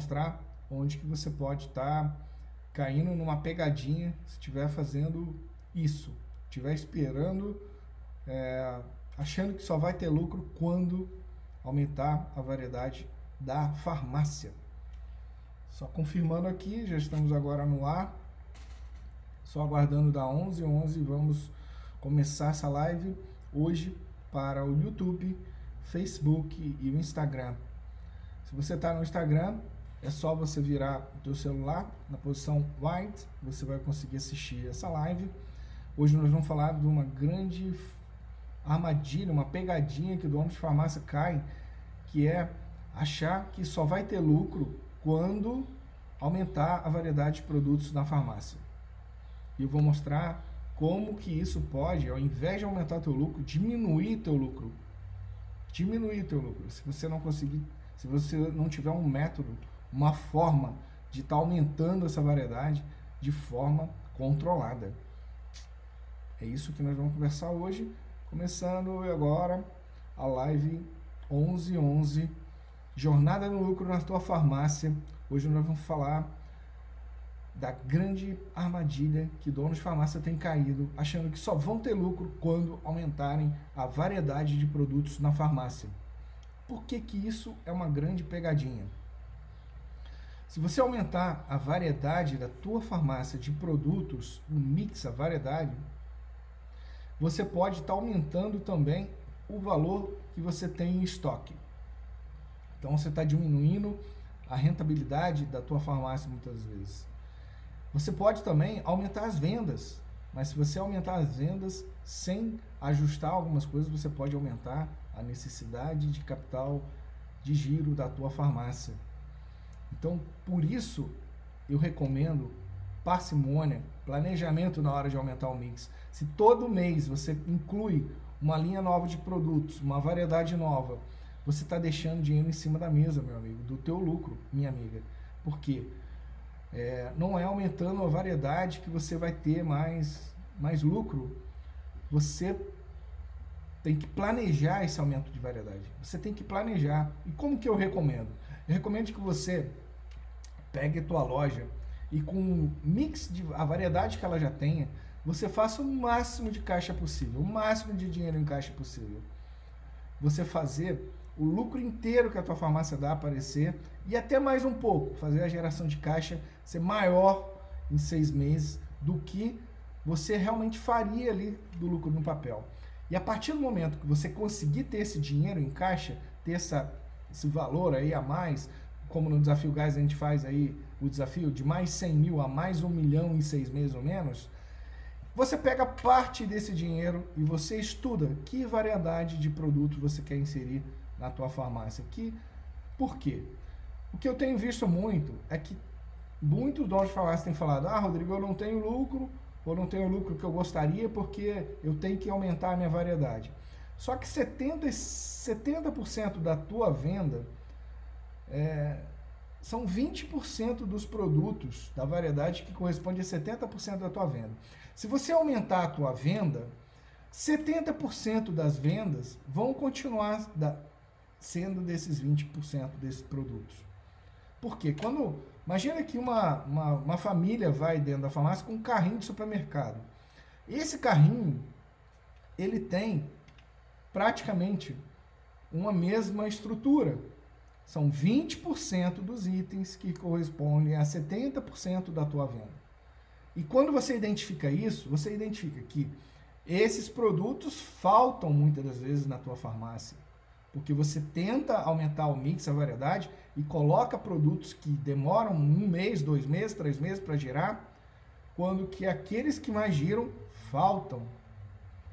mostrar onde que você pode estar tá caindo numa pegadinha se estiver fazendo isso, estiver esperando, é, achando que só vai ter lucro quando aumentar a variedade da farmácia. Só confirmando aqui, já estamos agora no ar. Só aguardando da 11 11 vamos começar essa live hoje para o YouTube, Facebook e o Instagram. Se você está no Instagram, é só você virar o teu celular na posição white, você vai conseguir assistir essa live. Hoje nós vamos falar de uma grande armadilha, uma pegadinha que o dono de farmácia cai, que é achar que só vai ter lucro quando aumentar a variedade de produtos na farmácia. E eu vou mostrar como que isso pode, ao invés de aumentar teu lucro, diminuir teu lucro. Diminuir teu lucro. Se você não conseguir, se você não tiver um método, uma forma de estar tá aumentando essa variedade de forma controlada. É isso que nós vamos conversar hoje, começando agora a live 1111 Jornada no lucro na tua farmácia. Hoje nós vamos falar da grande armadilha que donos de farmácia têm caído, achando que só vão ter lucro quando aumentarem a variedade de produtos na farmácia. Por que, que isso é uma grande pegadinha? Se você aumentar a variedade da tua farmácia de produtos, o mix, a variedade, você pode estar tá aumentando também o valor que você tem em estoque. Então você está diminuindo a rentabilidade da tua farmácia muitas vezes. Você pode também aumentar as vendas, mas se você aumentar as vendas sem ajustar algumas coisas, você pode aumentar a necessidade de capital de giro da tua farmácia. Então, por isso, eu recomendo parcimônia, planejamento na hora de aumentar o mix. Se todo mês você inclui uma linha nova de produtos, uma variedade nova, você está deixando dinheiro em cima da mesa, meu amigo, do teu lucro, minha amiga. Por quê? É, não é aumentando a variedade que você vai ter mais, mais lucro. Você tem que planejar esse aumento de variedade. Você tem que planejar. E como que eu recomendo? Eu recomendo que você pegue a tua loja e com um mix de a variedade que ela já tenha, você faça o máximo de caixa possível, o máximo de dinheiro em caixa possível. Você fazer o lucro inteiro que a tua farmácia dá aparecer e até mais um pouco, fazer a geração de caixa ser maior em seis meses do que você realmente faria ali do lucro no papel. E a partir do momento que você conseguir ter esse dinheiro em caixa, ter essa, esse valor aí a mais, como no Desafio Gás a gente faz aí o desafio de mais 100 mil a mais um milhão em seis meses ou menos, você pega parte desse dinheiro e você estuda que variedade de produtos você quer inserir na tua farmácia. Que, por quê? O que eu tenho visto muito é que muitos donos de farmácia têm falado: ah, Rodrigo, eu não tenho lucro, ou não tenho o lucro que eu gostaria porque eu tenho que aumentar a minha variedade. Só que 70%, 70 da tua venda é, são 20% dos produtos da variedade que corresponde a 70% da tua venda. Se você aumentar a tua venda, 70% das vendas vão continuar da, sendo desses 20% desses produtos. Por quê? Quando, imagina que uma, uma, uma família vai dentro da farmácia com um carrinho de supermercado. Esse carrinho, ele tem praticamente uma mesma estrutura. São 20% dos itens que correspondem a 70% da tua venda. E quando você identifica isso, você identifica que esses produtos faltam muitas das vezes na tua farmácia porque você tenta aumentar o mix, a variedade, e coloca produtos que demoram um mês, dois meses, três meses para girar, quando que aqueles que mais giram faltam.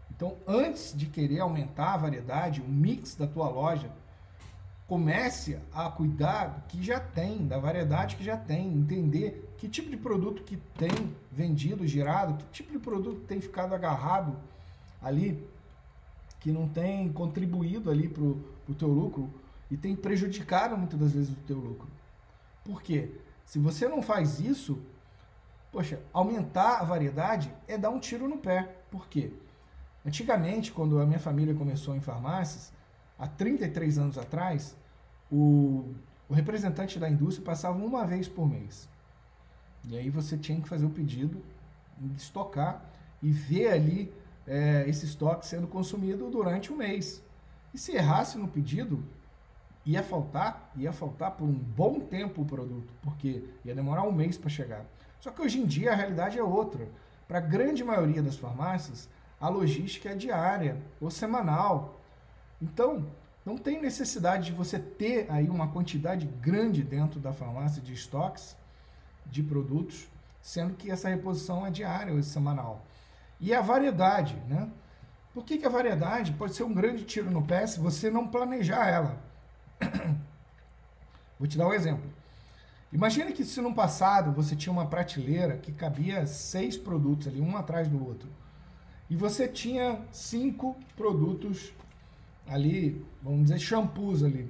Então, antes de querer aumentar a variedade, o mix da tua loja, comece a cuidar do que já tem, da variedade que já tem, entender que tipo de produto que tem vendido, girado, que tipo de produto tem ficado agarrado ali que não tem contribuído ali para o teu lucro e tem prejudicado muitas das vezes o teu lucro. Por quê? Se você não faz isso, poxa, aumentar a variedade é dar um tiro no pé. Por quê? Antigamente, quando a minha família começou em farmácias, há 33 anos atrás, o, o representante da indústria passava uma vez por mês. E aí você tinha que fazer o pedido, estocar e ver ali é, esse estoque sendo consumido durante o mês. E se errasse no pedido, ia faltar, ia faltar por um bom tempo o produto, porque ia demorar um mês para chegar. Só que hoje em dia a realidade é outra. Para a grande maioria das farmácias, a logística é diária ou semanal. Então, não tem necessidade de você ter aí uma quantidade grande dentro da farmácia de estoques de produtos, sendo que essa reposição é diária ou semanal. E a variedade, né? Por que, que a variedade pode ser um grande tiro no pé se você não planejar ela? Vou te dar um exemplo. Imagina que se no passado você tinha uma prateleira que cabia seis produtos ali, um atrás do outro, e você tinha cinco produtos ali, vamos dizer, shampoos ali.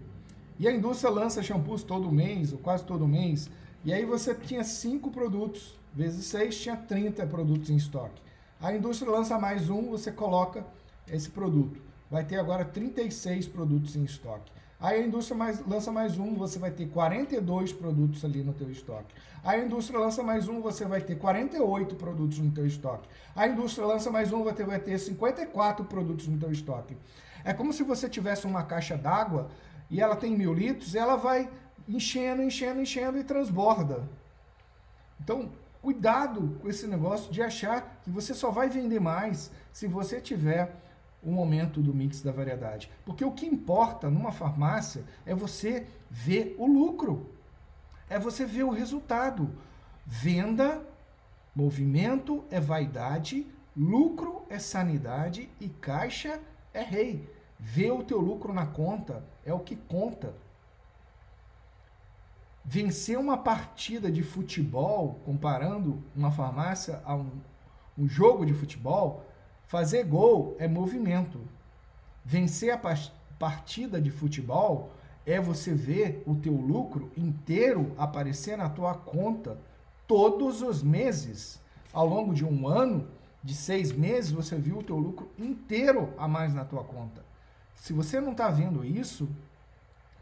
E a indústria lança shampoos todo mês, ou quase todo mês, e aí você tinha cinco produtos, vezes seis, tinha 30 produtos em estoque. A indústria lança mais um, você coloca esse produto. Vai ter agora 36 produtos em estoque. Aí a indústria mais, lança mais um, você vai ter 42 produtos ali no teu estoque. Aí a indústria lança mais um, você vai ter 48 produtos no teu estoque. A indústria lança mais um, você vai ter 54 produtos no teu estoque. É como se você tivesse uma caixa d'água e ela tem mil litros, ela vai enchendo, enchendo, enchendo e transborda. Então, Cuidado com esse negócio de achar que você só vai vender mais se você tiver um aumento do mix da variedade. Porque o que importa numa farmácia é você ver o lucro, é você ver o resultado. Venda, movimento é vaidade, lucro é sanidade e caixa é rei. Ver o teu lucro na conta é o que conta vencer uma partida de futebol, comparando uma farmácia a um, um jogo de futebol, fazer gol é movimento. Vencer a partida de futebol é você ver o teu lucro inteiro aparecer na tua conta todos os meses. Ao longo de um ano, de seis meses, você viu o teu lucro inteiro a mais na tua conta. Se você não está vendo isso,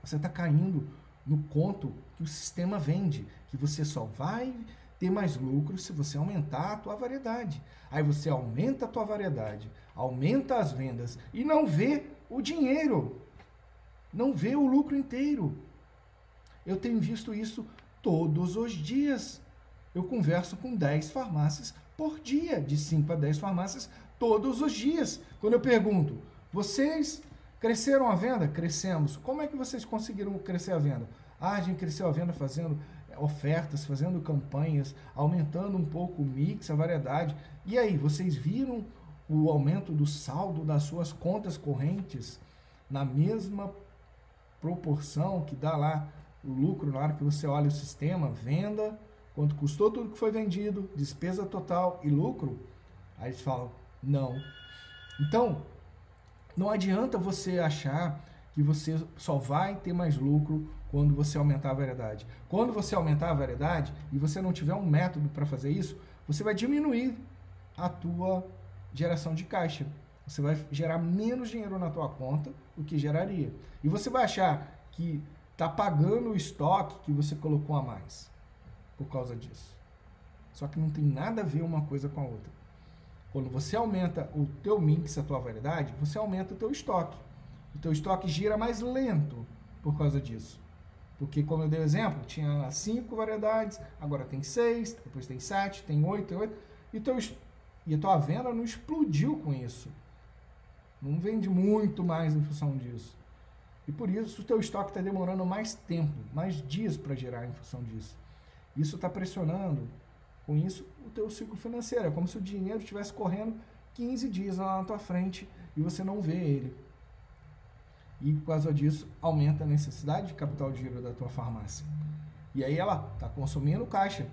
você está caindo no conto que o sistema vende, que você só vai ter mais lucro se você aumentar a tua variedade. Aí você aumenta a tua variedade, aumenta as vendas e não vê o dinheiro, não vê o lucro inteiro. Eu tenho visto isso todos os dias. Eu converso com 10 farmácias por dia, de 5 a 10 farmácias todos os dias. Quando eu pergunto, vocês Cresceram a venda? Crescemos. Como é que vocês conseguiram crescer a venda? Ah, a gente cresceu a venda fazendo eh, ofertas, fazendo campanhas, aumentando um pouco o mix, a variedade. E aí, vocês viram o aumento do saldo das suas contas correntes na mesma proporção que dá lá o lucro na hora que você olha o sistema, venda, quanto custou tudo que foi vendido, despesa total e lucro? Aí eles falam, não. Então, não adianta você achar que você só vai ter mais lucro quando você aumentar a variedade. Quando você aumentar a variedade e você não tiver um método para fazer isso, você vai diminuir a tua geração de caixa. Você vai gerar menos dinheiro na tua conta do que geraria. E você vai achar que está pagando o estoque que você colocou a mais por causa disso. Só que não tem nada a ver uma coisa com a outra. Quando você aumenta o teu mix, a tua variedade, você aumenta o teu estoque. O teu estoque gira mais lento por causa disso. Porque, como eu dei o exemplo, tinha cinco variedades, agora tem seis, depois tem sete, tem oito, tem oito. E, teu, e a tua venda não explodiu com isso. Não vende muito mais em função disso. E por isso o teu estoque está demorando mais tempo, mais dias para gerar em função disso. Isso está pressionando com isso o teu ciclo financeiro. É como se o dinheiro estivesse correndo 15 dias lá na tua frente e você não vê ele. E por causa disso aumenta a necessidade de capital de giro da tua farmácia. E aí ela está consumindo caixa,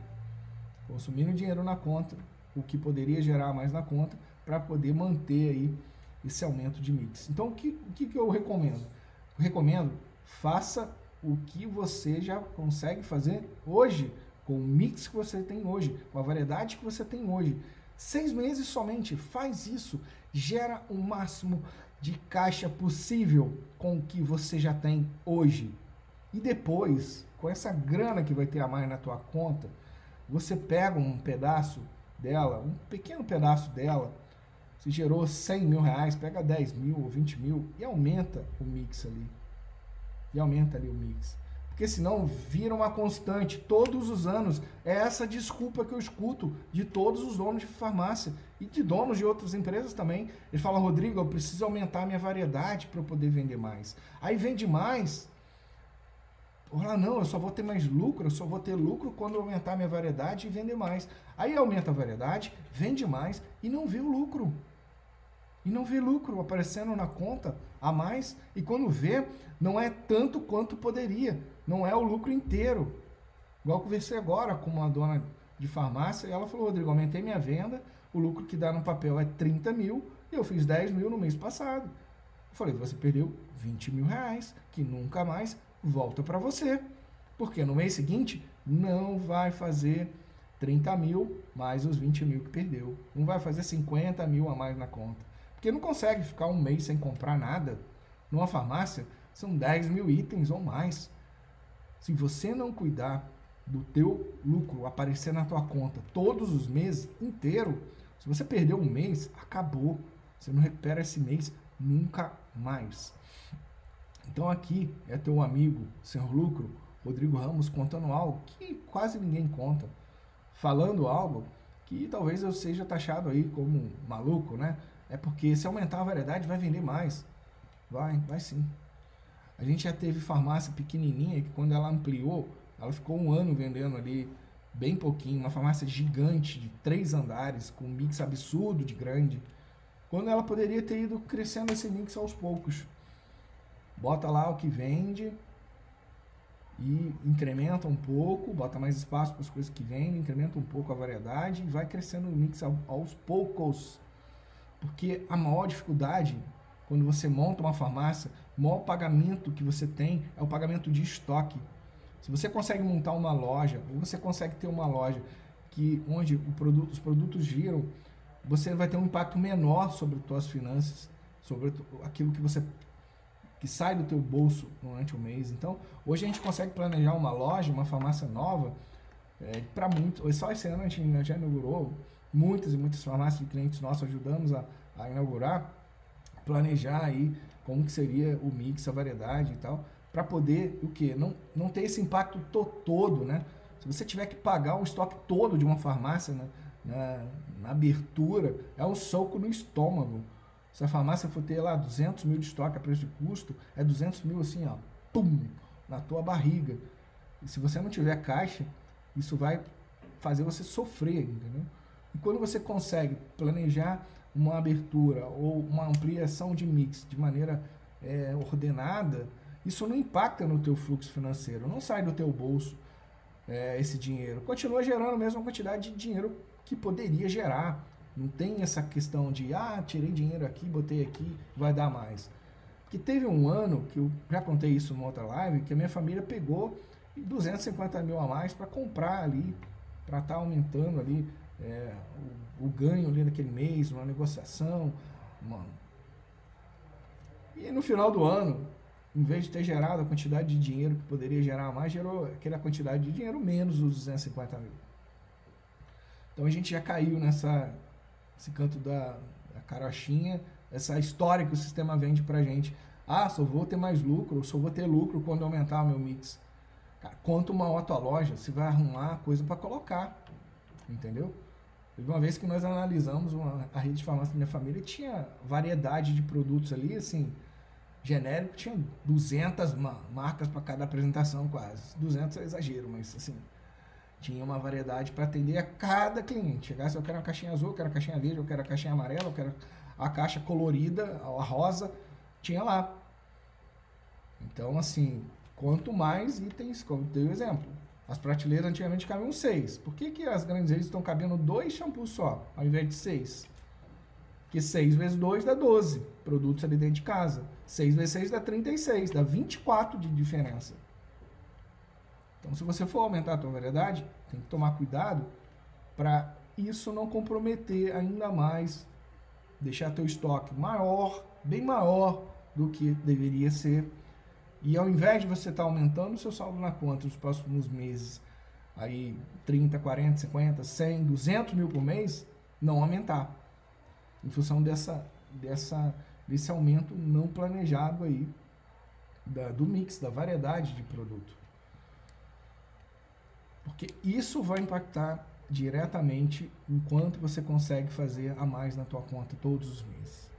consumindo dinheiro na conta, o que poderia gerar mais na conta, para poder manter aí esse aumento de mix. Então o que, o que, que eu recomendo? Eu recomendo, faça o que você já consegue fazer hoje com o mix que você tem hoje, com a variedade que você tem hoje. Seis meses somente, faz isso, gera o máximo de caixa possível com o que você já tem hoje. E depois, com essa grana que vai ter a mais na tua conta, você pega um pedaço dela, um pequeno pedaço dela, se gerou 100 mil reais, pega 10 mil ou 20 mil e aumenta o mix ali. E aumenta ali o mix. Porque senão vira uma constante todos os anos. É essa desculpa que eu escuto de todos os donos de farmácia e de donos de outras empresas também. Ele fala, Rodrigo, eu preciso aumentar a minha variedade para eu poder vender mais. Aí vende mais. Olha, não, eu só vou ter mais lucro, eu só vou ter lucro quando aumentar a minha variedade e vender mais. Aí aumenta a variedade, vende mais e não vê o lucro. E não vê lucro aparecendo na conta a mais. E quando vê, não é tanto quanto poderia não é o lucro inteiro. Igual eu conversei agora com uma dona de farmácia e ela falou, Rodrigo, aumentei minha venda, o lucro que dá no papel é 30 mil e eu fiz 10 mil no mês passado. Eu falei, você perdeu 20 mil reais, que nunca mais volta para você. Porque no mês seguinte não vai fazer 30 mil mais os 20 mil que perdeu. Não vai fazer 50 mil a mais na conta. Porque não consegue ficar um mês sem comprar nada. Numa farmácia, são 10 mil itens ou mais. Se você não cuidar do teu lucro aparecer na tua conta todos os meses inteiro, se você perdeu um mês, acabou. Você não recupera esse mês nunca mais. Então aqui é teu amigo, senhor lucro, Rodrigo Ramos, contando algo que quase ninguém conta. Falando algo que talvez eu seja taxado aí como maluco, né? É porque se aumentar a variedade vai vender mais. Vai, vai sim. A gente já teve farmácia pequenininha que quando ela ampliou, ela ficou um ano vendendo ali bem pouquinho, uma farmácia gigante de três andares, com um mix absurdo de grande, quando ela poderia ter ido crescendo esse mix aos poucos. Bota lá o que vende e incrementa um pouco, bota mais espaço para as coisas que vendem, incrementa um pouco a variedade e vai crescendo o mix aos poucos. Porque a maior dificuldade quando você monta uma farmácia, o maior pagamento que você tem é o pagamento de estoque. Se você consegue montar uma loja, ou você consegue ter uma loja que onde produto, os produtos giram, você vai ter um impacto menor sobre as suas finanças, sobre aquilo que você que sai do teu bolso durante o mês. Então, hoje a gente consegue planejar uma loja, uma farmácia nova, é, para muitos. Só esse ano a gente já inaugurou muitas e muitas farmácias de clientes nossos ajudamos a, a inaugurar planejar aí como que seria o mix, a variedade e tal, para poder o que não não ter esse impacto to todo, né? Se você tiver que pagar o estoque todo de uma farmácia na, na, na abertura, é um soco no estômago. Se a farmácia for ter lá 200 mil de estoque a preço de custo, é 200 mil assim, ó, pum, na tua barriga. E se você não tiver caixa, isso vai fazer você sofrer, entendeu? E quando você consegue planejar uma abertura ou uma ampliação de mix de maneira é, ordenada, isso não impacta no teu fluxo financeiro, não sai do teu bolso é, esse dinheiro. Continua gerando a mesma quantidade de dinheiro que poderia gerar. Não tem essa questão de, ah, tirei dinheiro aqui, botei aqui, vai dar mais. Que teve um ano, que eu já contei isso numa outra live, que a minha família pegou 250 mil a mais para comprar ali, para estar tá aumentando ali é, o, o, ganho ali naquele mês, uma negociação. Uma... E no final do ano, em vez de ter gerado a quantidade de dinheiro que poderia gerar mais, gerou aquela quantidade de dinheiro menos os 250 mil. Então a gente já caiu nessa esse canto da, da carochinha, essa história que o sistema vende pra gente. Ah, só vou ter mais lucro, só vou ter lucro quando aumentar o meu mix. Cara, quanto maior a tua loja, você vai arrumar coisa para colocar. Entendeu? Uma vez que nós analisamos uma, a rede de farmácia da minha família tinha variedade de produtos ali, assim, genérico, tinha 200 marcas para cada apresentação quase. 200 é exagero, mas assim, tinha uma variedade para atender a cada cliente. Chegasse, eu quero uma caixinha azul, eu quero uma caixinha verde, eu quero a caixinha amarela, eu quero a caixa colorida, a rosa, tinha lá. Então, assim, quanto mais itens, como dei o exemplo, as prateleiras antigamente cabiam seis. Por que, que as grandes redes estão cabendo dois shampoos só, ao invés de seis? Porque 6 vezes 2 dá 12 produtos ali dentro de casa. 6 vezes 6 dá 36, dá 24 de diferença. Então, se você for aumentar a tua variedade, tem que tomar cuidado para isso não comprometer ainda mais, deixar teu estoque maior, bem maior do que deveria ser, E ao invés de você estar tá aumentando o seu saldo na conta nos próximos meses, aí 30, 40, 50, 100, 200 mil por mês, não aumentar. Em função dessa, dessa, desse aumento não planejado aí da, do mix, da variedade de produto. Porque isso vai impactar diretamente em quanto você consegue fazer a mais na tua conta todos os meses.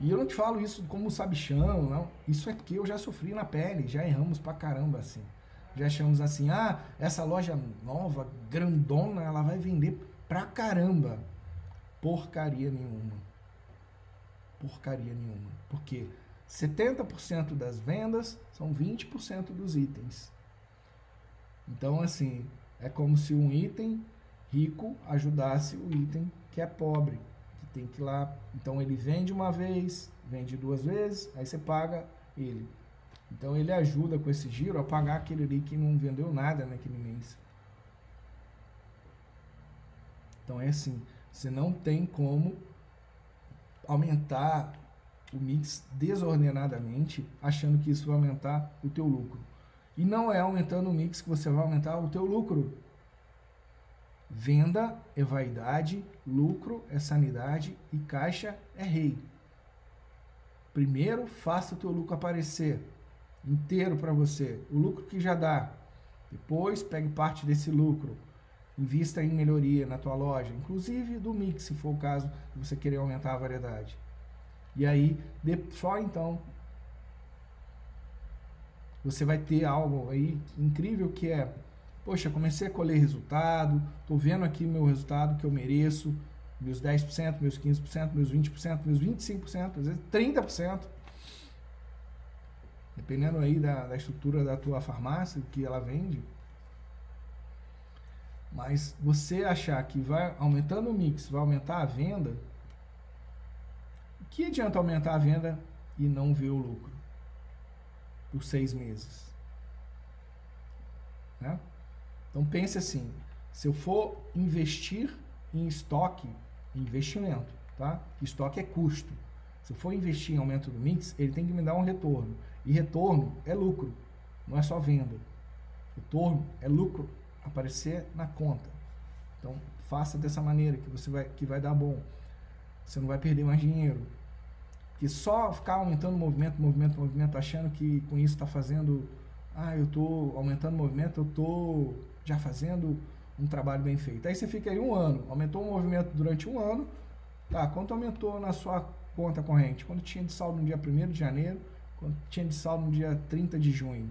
E eu não te falo isso como sabichão, não. Isso é que eu já sofri na pele, já erramos pra caramba assim. Já achamos assim, ah, essa loja nova, grandona, ela vai vender pra caramba. Porcaria nenhuma. Porcaria nenhuma. Porque 70% das vendas são 20% dos itens. Então, assim, é como se um item rico ajudasse o item que é pobre, tem que ir lá. Então, ele vende uma vez, vende duas vezes, aí você paga ele. Então, ele ajuda com esse giro a pagar aquele ali que não vendeu nada naquele mês. Então, é assim, você não tem como aumentar o mix desordenadamente, achando que isso vai aumentar o teu lucro. E não é aumentando o mix que você vai aumentar o teu lucro. Venda é vaidade, lucro é sanidade e caixa é rei. Primeiro, faça o teu lucro aparecer inteiro para você, o lucro que já dá. Depois, pegue parte desse lucro, invista em melhoria na tua loja, inclusive do mix, se for o caso de você querer aumentar a variedade. E aí, só então você vai ter algo aí incrível que é, poxa, comecei a colher resultado, tô vendo aqui meu resultado que eu mereço, meus 10%, meus 15%, meus 20%, meus 25%, às vezes 30%. Dependendo aí da, da estrutura da tua farmácia, que ela vende. Mas você achar que vai aumentando o mix, vai aumentar a venda, que adianta aumentar a venda e não ver o lucro? por seis meses. Né? Então pense assim, se eu for investir em estoque, investimento, tá? Estoque é custo. Se eu for investir em aumento do mix, ele tem que me dar um retorno. E retorno é lucro, não é só venda. Retorno é lucro aparecer na conta. Então faça dessa maneira que você vai que vai dar bom. Você não vai perder mais dinheiro, que só ficar aumentando o movimento, movimento, movimento, achando que com isso está fazendo, ah, eu estou aumentando o movimento, eu estou já fazendo um trabalho bem feito. Aí você fica aí um ano, aumentou o movimento durante um ano, tá, quanto aumentou na sua conta corrente? Quando tinha de saldo no dia 1 de janeiro, quando tinha de saldo no dia 30 de junho?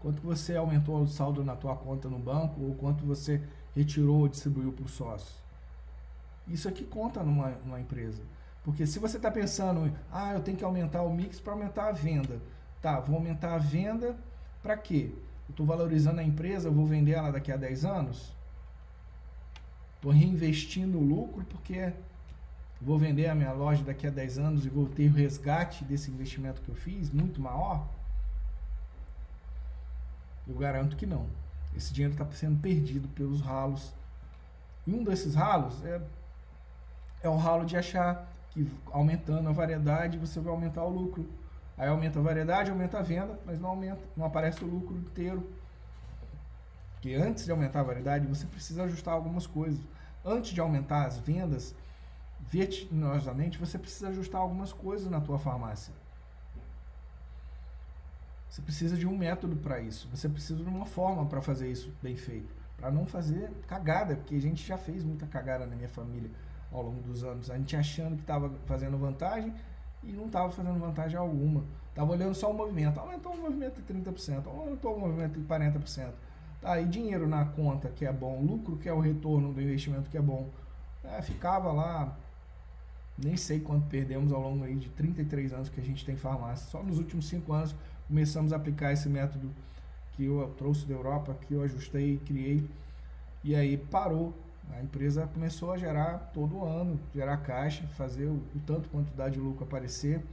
Quanto você aumentou o saldo na tua conta no banco ou quanto você retirou ou distribuiu para o sócio? Isso aqui conta numa, numa empresa. Porque se você está pensando, ah, eu tenho que aumentar o mix para aumentar a venda. Tá, vou aumentar a venda para quê? Eu estou valorizando a empresa, eu vou vender ela daqui a 10 anos? Estou reinvestindo o lucro porque vou vender a minha loja daqui a 10 anos e vou ter o resgate desse investimento que eu fiz, muito maior? Eu garanto que não. Esse dinheiro está sendo perdido pelos ralos. E um desses ralos é, é o ralo de achar que aumentando a variedade você vai aumentar o lucro. Aí aumenta a variedade, aumenta a venda, mas não aumenta, não aparece o lucro inteiro. Porque antes de aumentar a variedade, você precisa ajustar algumas coisas. Antes de aumentar as vendas, vertiginosamente, você precisa ajustar algumas coisas na tua farmácia. Você precisa de um método para isso. Você precisa de uma forma para fazer isso bem feito. Para não fazer cagada, porque a gente já fez muita cagada na minha família ao longo dos anos. A gente achando que estava fazendo vantagem e não estava fazendo vantagem alguma. Estava olhando só o movimento. Aumentou o movimento de 30%, aumentou o movimento de 40%. Tá, e dinheiro na conta que é bom, lucro que é o retorno do investimento que é bom. É, ficava lá, nem sei quanto perdemos ao longo aí de 33 anos que a gente tem farmácia. Só nos últimos 5 anos começamos a aplicar esse método que eu trouxe da Europa, que eu ajustei, criei. E aí parou a empresa começou a gerar todo ano, gerar caixa, fazer o, o tanto quanto dá de lucro aparecer.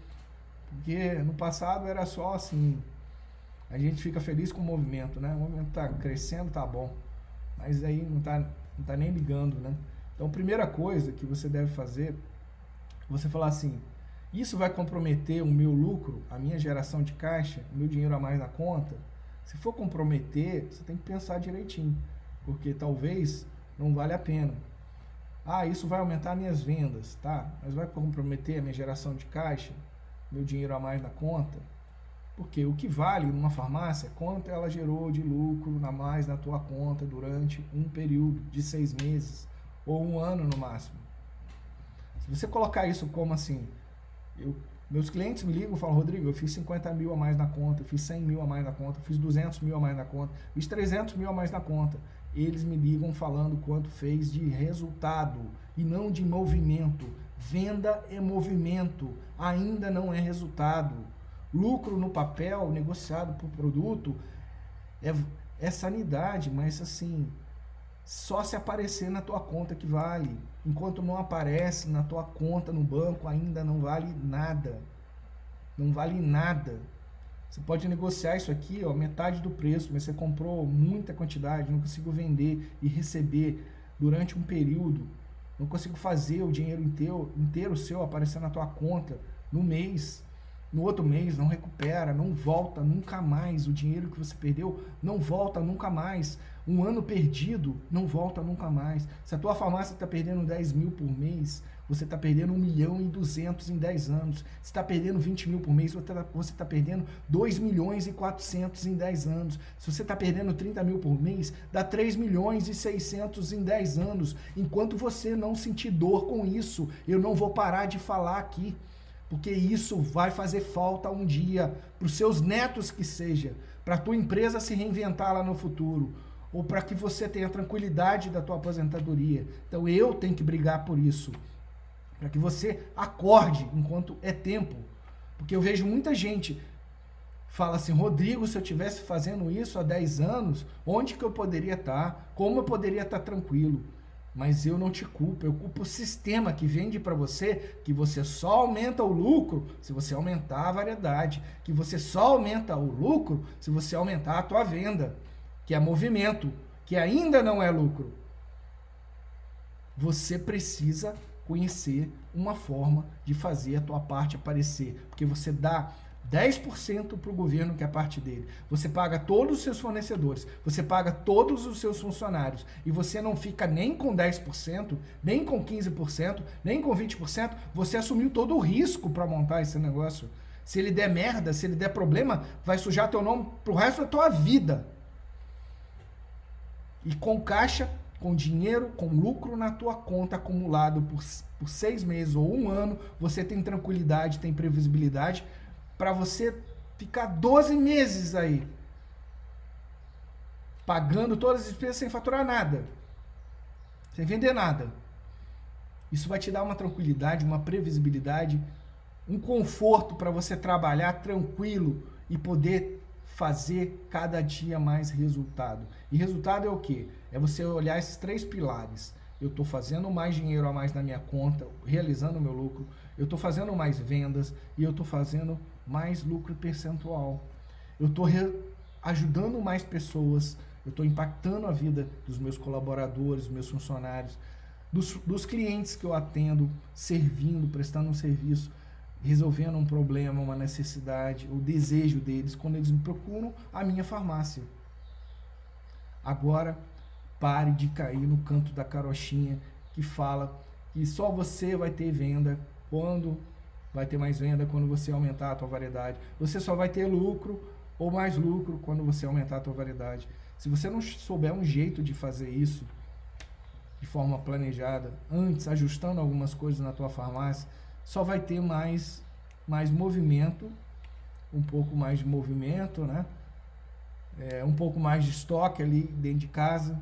Porque no passado era só assim, a gente fica feliz com o movimento, né? O movimento está crescendo, tá bom. Mas aí não está não tá nem ligando, né? Então, primeira coisa que você deve fazer, você falar assim, Isso vai comprometer o meu lucro, a minha geração de caixa, o meu dinheiro a mais na conta? Se for comprometer, você tem que pensar direitinho, porque talvez não vale a pena. Ah, isso vai aumentar minhas vendas, tá? Mas vai comprometer a minha geração de caixa, meu dinheiro a mais na conta? Porque o que vale numa farmácia é quanto ela gerou de lucro a mais na tua conta durante um período de seis meses ou um ano no máximo. Se você colocar isso como assim, eu, meus clientes me ligam e falam, Rodrigo, eu fiz 50 mil a mais na conta, eu fiz 100 mil a mais na conta, eu fiz 200 mil a mais na conta, fiz 300 mil a mais na conta. Eles me ligam falando quanto fez de resultado e não de movimento. Venda é movimento, ainda não é resultado. Lucro no papel, negociado por produto, é, é sanidade, mas assim, só se aparecer na tua conta que vale. Enquanto não aparece na tua conta no banco, ainda não vale nada. Não vale nada. Você pode negociar isso aqui, ó, metade do preço, mas você comprou muita quantidade, não consigo vender e receber durante um período. Não consigo fazer o dinheiro inteiro, inteiro seu aparecer na tua conta no mês no outro mês não recupera, não volta nunca mais. O dinheiro que você perdeu não volta nunca mais. Um ano perdido não volta nunca mais. Se a tua farmácia está perdendo 10 mil por mês, você está perdendo 1 milhão e 200 em 10 anos. Se está perdendo 20 mil por mês, você está tá perdendo 2 milhões e 400 em 10 anos. Se você está perdendo 30 mil por mês, dá 3 milhões e 600 em 10 anos. Enquanto você não sentir dor com isso, eu não vou parar de falar aqui porque isso vai fazer falta um dia para os seus netos que seja, para a tua empresa se reinventar lá no futuro, ou para que você tenha tranquilidade da tua aposentadoria. Então eu tenho que brigar por isso, para que você acorde enquanto é tempo, porque eu vejo muita gente fala assim, Rodrigo, se eu tivesse fazendo isso há 10 anos, onde que eu poderia estar? Tá? Como eu poderia estar tá tranquilo? Mas eu não te culpo, eu culpo o sistema que vende para você que você só aumenta o lucro se você aumentar a variedade, que você só aumenta o lucro se você aumentar a tua venda, que é movimento, que ainda não é lucro. Você precisa conhecer uma forma de fazer a tua parte aparecer, porque você dá 10% para o governo, que é a parte dele. Você paga todos os seus fornecedores, você paga todos os seus funcionários e você não fica nem com 10%, nem com 15%, nem com 20%. Você assumiu todo o risco para montar esse negócio. Se ele der merda, se ele der problema, vai sujar teu nome pro resto da tua vida. E com caixa, com dinheiro, com lucro na tua conta acumulado por, por seis meses ou um ano, você tem tranquilidade, tem previsibilidade para você ficar 12 meses aí pagando todas as despesas sem faturar nada, sem vender nada. Isso vai te dar uma tranquilidade, uma previsibilidade, um conforto para você trabalhar tranquilo e poder fazer cada dia mais resultado. E resultado é o que? É você olhar esses três pilares. Eu estou fazendo mais dinheiro a mais na minha conta, realizando meu lucro. Eu estou fazendo mais vendas e eu estou fazendo mais lucro percentual. Eu estou ajudando mais pessoas, eu estou impactando a vida dos meus colaboradores, dos meus funcionários, dos, dos clientes que eu atendo, servindo, prestando um serviço, resolvendo um problema, uma necessidade, o desejo deles quando eles me procuram a minha farmácia. Agora, pare de cair no canto da carochinha que fala que só você vai ter venda quando vai ter mais venda quando você aumentar a tua variedade. Você só vai ter lucro ou mais lucro quando você aumentar a tua variedade. Se você não souber um jeito de fazer isso de forma planejada, antes ajustando algumas coisas na tua farmácia, só vai ter mais mais movimento, um pouco mais de movimento, né? É, um pouco mais de estoque ali dentro de casa.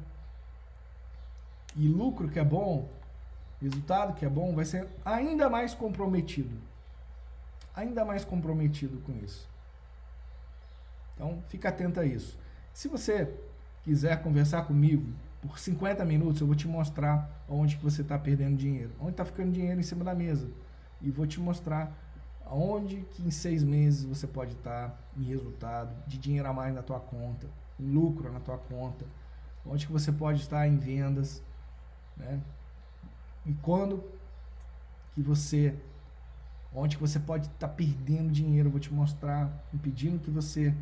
E lucro que é bom, resultado que é bom, vai ser ainda mais comprometido ainda mais comprometido com isso. Então, fica atento a isso. Se você quiser conversar comigo por 50 minutos, eu vou te mostrar onde que você está perdendo dinheiro, onde está ficando dinheiro em cima da mesa. E vou te mostrar onde que em seis meses você pode estar em resultado, de dinheiro a mais na tua conta, em lucro na tua conta, onde que você pode estar em vendas, né? E quando que você onde você pode estar perdendo dinheiro. Vou te mostrar, impedindo que você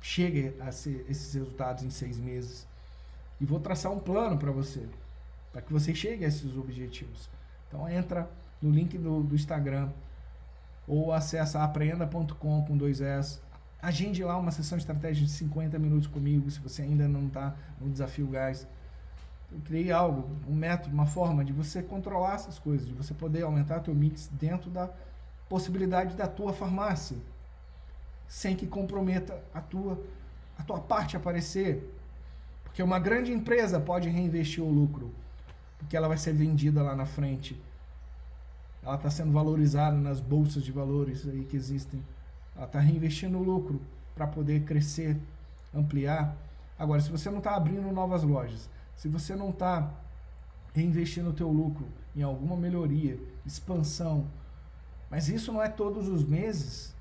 chegue a esses resultados em seis meses. E vou traçar um plano para você, para que você chegue a esses objetivos. Então entra no link do, do Instagram ou acessa aprenda.com com dois S. Agende lá uma sessão estratégica de 50 minutos comigo, se você ainda não está no Desafio Gás. Eu criei algo, um método, uma forma de você controlar essas coisas, de você poder aumentar teu mix dentro da possibilidade da tua farmácia, sem que comprometa a tua, a tua parte aparecer. Porque uma grande empresa pode reinvestir o lucro, porque ela vai ser vendida lá na frente. Ela está sendo valorizada nas bolsas de valores aí que existem. Ela está reinvestindo o lucro para poder crescer, ampliar. Agora, se você não está abrindo novas lojas, se você não está reinvestindo o teu lucro em alguma melhoria, expansão, mas isso não é todos os meses.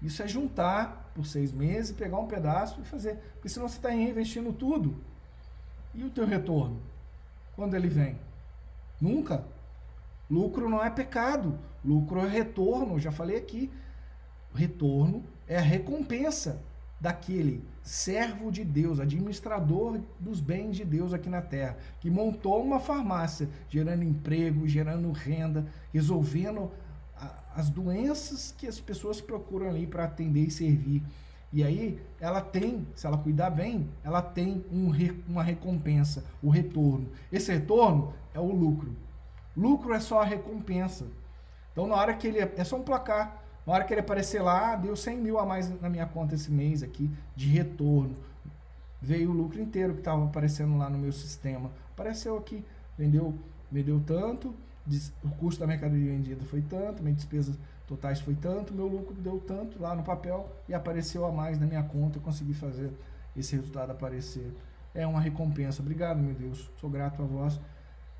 Isso é juntar por seis meses, pegar um pedaço e fazer. Porque senão você está reinvestindo tudo. E o teu retorno? Quando ele vem? Nunca. Lucro não é pecado. Lucro é retorno. Já falei aqui. Retorno é a recompensa daquele servo de Deus, administrador dos bens de Deus aqui na terra, que montou uma farmácia, gerando emprego, gerando renda, resolvendo as doenças que as pessoas procuram ali para atender e servir. E aí ela tem, se ela cuidar bem, ela tem um, uma recompensa, o retorno. Esse retorno é o lucro. Lucro é só a recompensa. Então na hora que ele é, só um placar, na hora que ele aparecer lá, deu 100 mil a mais na minha conta esse mês aqui de retorno. Veio o lucro inteiro que estava aparecendo lá no meu sistema. Apareceu aqui, vendeu, vendeu tanto, o custo da mercadoria vendida foi tanto, minhas despesas totais foi tanto, meu lucro deu tanto lá no papel e apareceu a mais na minha conta, eu consegui fazer esse resultado aparecer. É uma recompensa. Obrigado, meu Deus. Sou grato a vós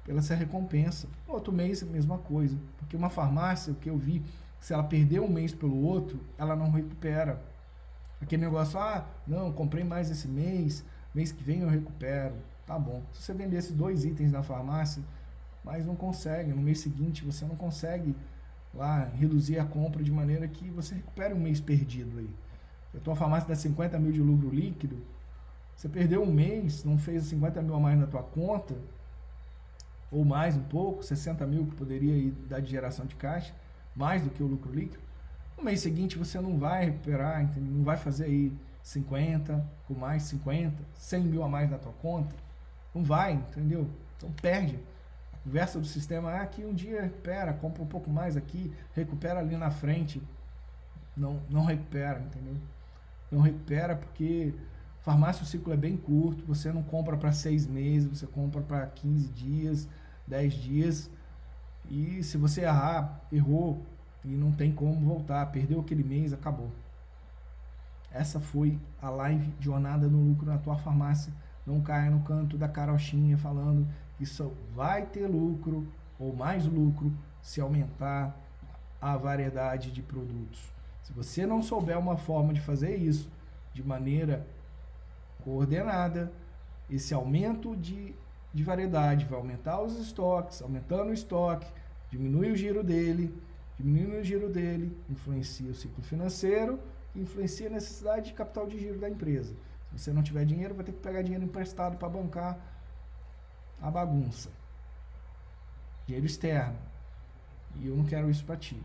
pela essa recompensa. Outro mês, mesma coisa. Porque uma farmácia, o que eu vi, se ela perder um mês pelo outro, ela não recupera. Aquele negócio, ah, não, comprei mais esse mês, mês que vem eu recupero. Tá bom. Se você vendesse dois itens na farmácia, mas não consegue. No mês seguinte você não consegue lá reduzir a compra de maneira que você recupere um mês perdido aí. A tua farmácia dá 50 mil de lucro líquido, você perdeu um mês, não fez 50 mil a mais na tua conta, ou mais um pouco, 60 mil que poderia ir dar de geração de caixa, mais do que o lucro líquido. No mês seguinte você não vai recuperar, entendeu? não vai fazer aí 50, com mais 50, 100 mil a mais na tua conta. Não vai, entendeu? Então perde conversa do sistema, ah, aqui um dia recupera, compra um pouco mais aqui, recupera ali na frente. Não, não recupera, entendeu? Não recupera porque farmácia o ciclo é bem curto, você não compra para seis meses, você compra para 15 dias, 10 dias. E se você errar, errou e não tem como voltar, perdeu aquele mês, acabou. Essa foi a live Jornada no Lucro na tua farmácia. Não caia no canto da carochinha falando que só vai ter lucro ou mais lucro se aumentar a variedade de produtos. Se você não souber uma forma de fazer isso de maneira coordenada, esse aumento de, de variedade vai aumentar os estoques, aumentando o estoque, diminui o giro dele, diminuindo o giro dele, influencia o ciclo financeiro, influencia a necessidade de capital de giro da empresa. Se você não tiver dinheiro, vai ter que pegar dinheiro emprestado para bancar a bagunça. Dinheiro externo. E eu não quero isso para ti.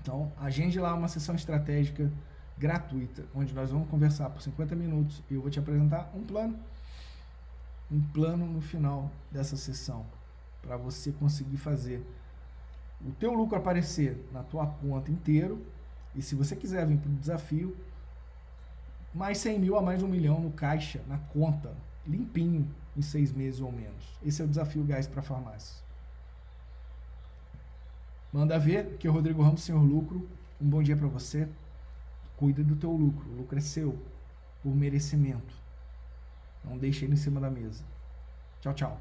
Então, agende lá uma sessão estratégica gratuita, onde nós vamos conversar por 50 minutos e eu vou te apresentar um plano. Um plano no final dessa sessão para você conseguir fazer o teu lucro aparecer na tua conta inteiro e se você quiser vir para o desafio, mais 100 mil a mais um milhão no caixa, na conta, limpinho, em seis meses ou menos. Esse é o desafio gás para farmácia. Manda ver, que é o Rodrigo Ramos, Senhor Lucro. Um bom dia para você. Cuida do teu lucro. O lucro é seu, por merecimento. Não deixe ele em cima da mesa. Tchau, tchau.